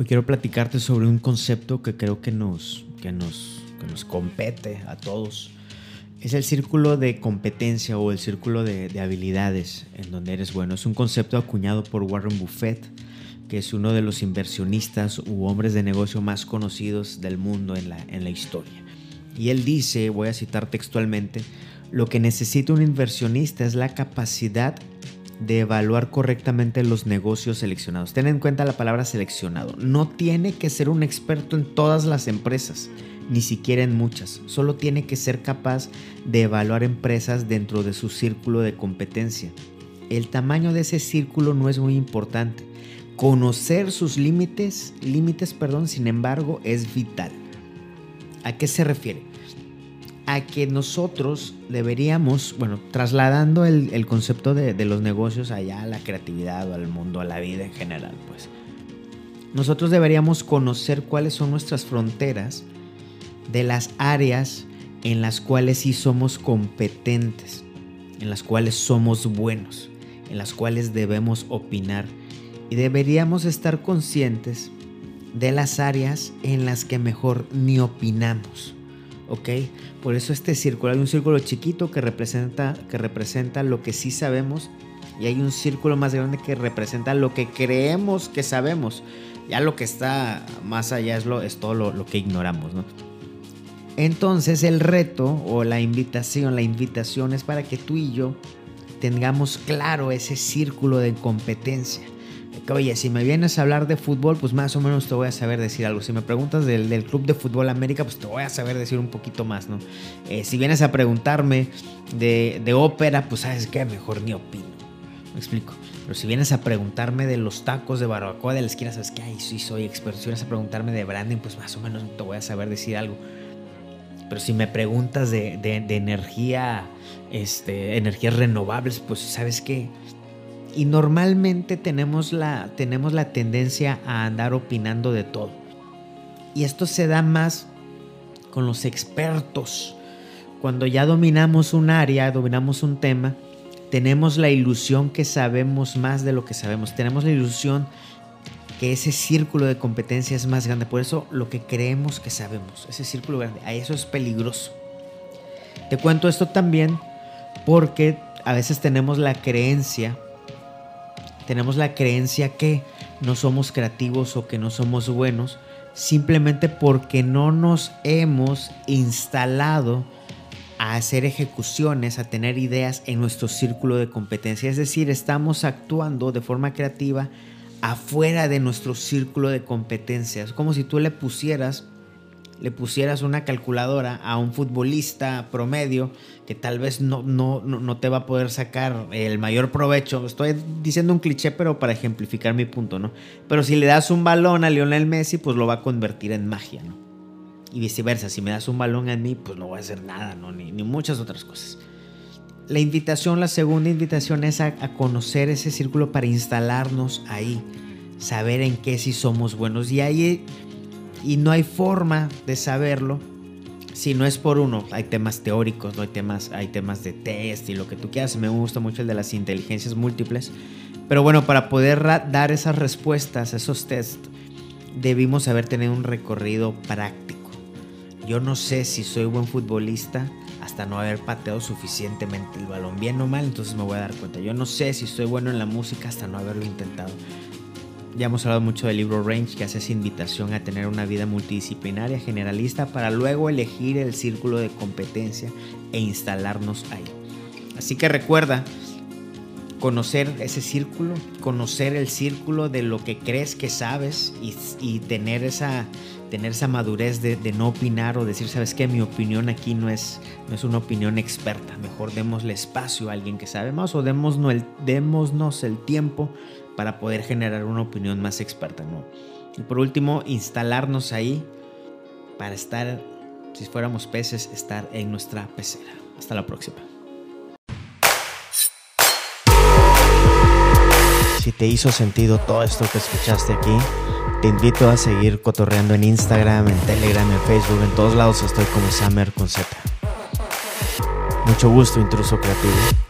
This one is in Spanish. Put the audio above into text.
Hoy quiero platicarte sobre un concepto que creo que nos, que nos, que nos compete a todos. Es el círculo de competencia o el círculo de, de, habilidades en donde eres bueno. Es un concepto acuñado por Warren Buffett, que es uno de los inversionistas u hombres de negocio más conocidos del mundo en la, en la historia. Y él dice, voy a citar textualmente, lo que necesita un inversionista es la capacidad de evaluar correctamente los negocios seleccionados. Ten en cuenta la palabra seleccionado. No tiene que ser un experto en todas las empresas, ni siquiera en muchas. Solo tiene que ser capaz de evaluar empresas dentro de su círculo de competencia. El tamaño de ese círculo no es muy importante. Conocer sus límites, límites, perdón, sin embargo, es vital. ¿A qué se refiere? A que nosotros deberíamos, bueno, trasladando el, concepto de, de, los negocios allá a la creatividad o al mundo, a la vida en general, pues, nosotros deberíamos conocer cuáles son nuestras fronteras de las áreas en las cuales sí somos competentes, en las cuales somos buenos, en las cuales debemos opinar. Y deberíamos estar conscientes de las áreas en las que mejor ni opinamos ¿ok? Por eso este círculo, hay un círculo chiquito que representa, que representa lo que sí sabemos y hay un círculo más grande que representa lo que creemos que sabemos. Ya lo que está más allá es, lo, es todo lo, lo que ignoramos, ¿no? Entonces el reto o la invitación, la invitación es para que tú y yo tengamos claro ese círculo de competencia oye, si me vienes a hablar de fútbol, pues más o menos te voy a saber decir algo. Si me preguntas del, Club de Fútbol América, pues te voy a saber decir un poquito más, ¿no? Eh, si vienes a preguntarme de, ópera, pues sabes qué, mejor ni opino. Me explico. Pero si vienes a preguntarme de los tacos de barbacoa de la esquina, sabes que, ay, sí soy experto. Si vienes a preguntarme de branding, pues más o menos te voy a saber decir algo. Pero si me preguntas de, de energía, este, energías renovables, pues sabes qué, y normalmente tenemos la, tenemos la tendencia a andar opinando de todo. Y esto se da más con los expertos. Cuando ya dominamos un área, dominamos un tema, tenemos la ilusión que sabemos más de lo que sabemos. Tenemos la ilusión que ese círculo de competencia es más grande. Por eso lo que creemos que sabemos, ese círculo grande, a eso es peligroso. Te cuento esto también porque a veces tenemos la creencia tenemos la creencia que no somos creativos o que no somos buenos simplemente porque no nos hemos instalado a hacer ejecuciones, a tener ideas en nuestro círculo de competencia. Es decir, estamos actuando de forma creativa afuera de nuestro círculo de competencia. Es como si tú le pusieras le pusieras una calculadora a un futbolista promedio que tal vez no, no, no, te va a poder sacar el mayor provecho. Estoy diciendo un cliché, pero para ejemplificar mi punto, ¿no? Pero si le das un balón a Lionel Messi, pues lo va a convertir en magia, ¿no? Y viceversa, si me das un balón a mí, pues no voy a hacer nada, ¿no? Ni, ni muchas otras cosas. La invitación, la segunda invitación es a, a conocer ese círculo para instalarnos ahí, saber en qué sí somos buenos. Y ahí y no hay forma de saberlo si no es por uno. Hay temas teóricos, ¿no? hay, temas, hay temas de test y lo que tú quieras. Me gusta mucho el de las inteligencias múltiples. Pero bueno, para poder dar esas respuestas, esos tests, debimos haber tenido un recorrido práctico. Yo no sé si soy buen futbolista hasta no haber pateado suficientemente el balón, bien o mal, entonces me voy a dar cuenta. Yo no sé si soy bueno en la música hasta no haberlo intentado. Ya hemos hablado mucho del libro Range, que hace esa invitación a tener una vida multidisciplinaria, generalista, para luego elegir el círculo de competencia e instalarnos ahí. Así que recuerda conocer ese círculo, conocer el círculo de lo que crees que sabes y, tener, esa, tener esa madurez de, no opinar o decir, sabes que mi opinión aquí no es, no es una opinión experta, mejor démosle espacio a alguien que sabe más o démosnos el, el tiempo para poder generar una opinión más experta, ¿no? Y por último, instalarnos ahí para estar, si fuéramos peces, estar en nuestra pecera. Hasta la próxima. Si te hizo sentido todo esto que escuchaste aquí, te invito a seguir cotorreando en Instagram, en Telegram, en Facebook, en todos lados estoy como Summer con Z. Mucho gusto, intruso creativo.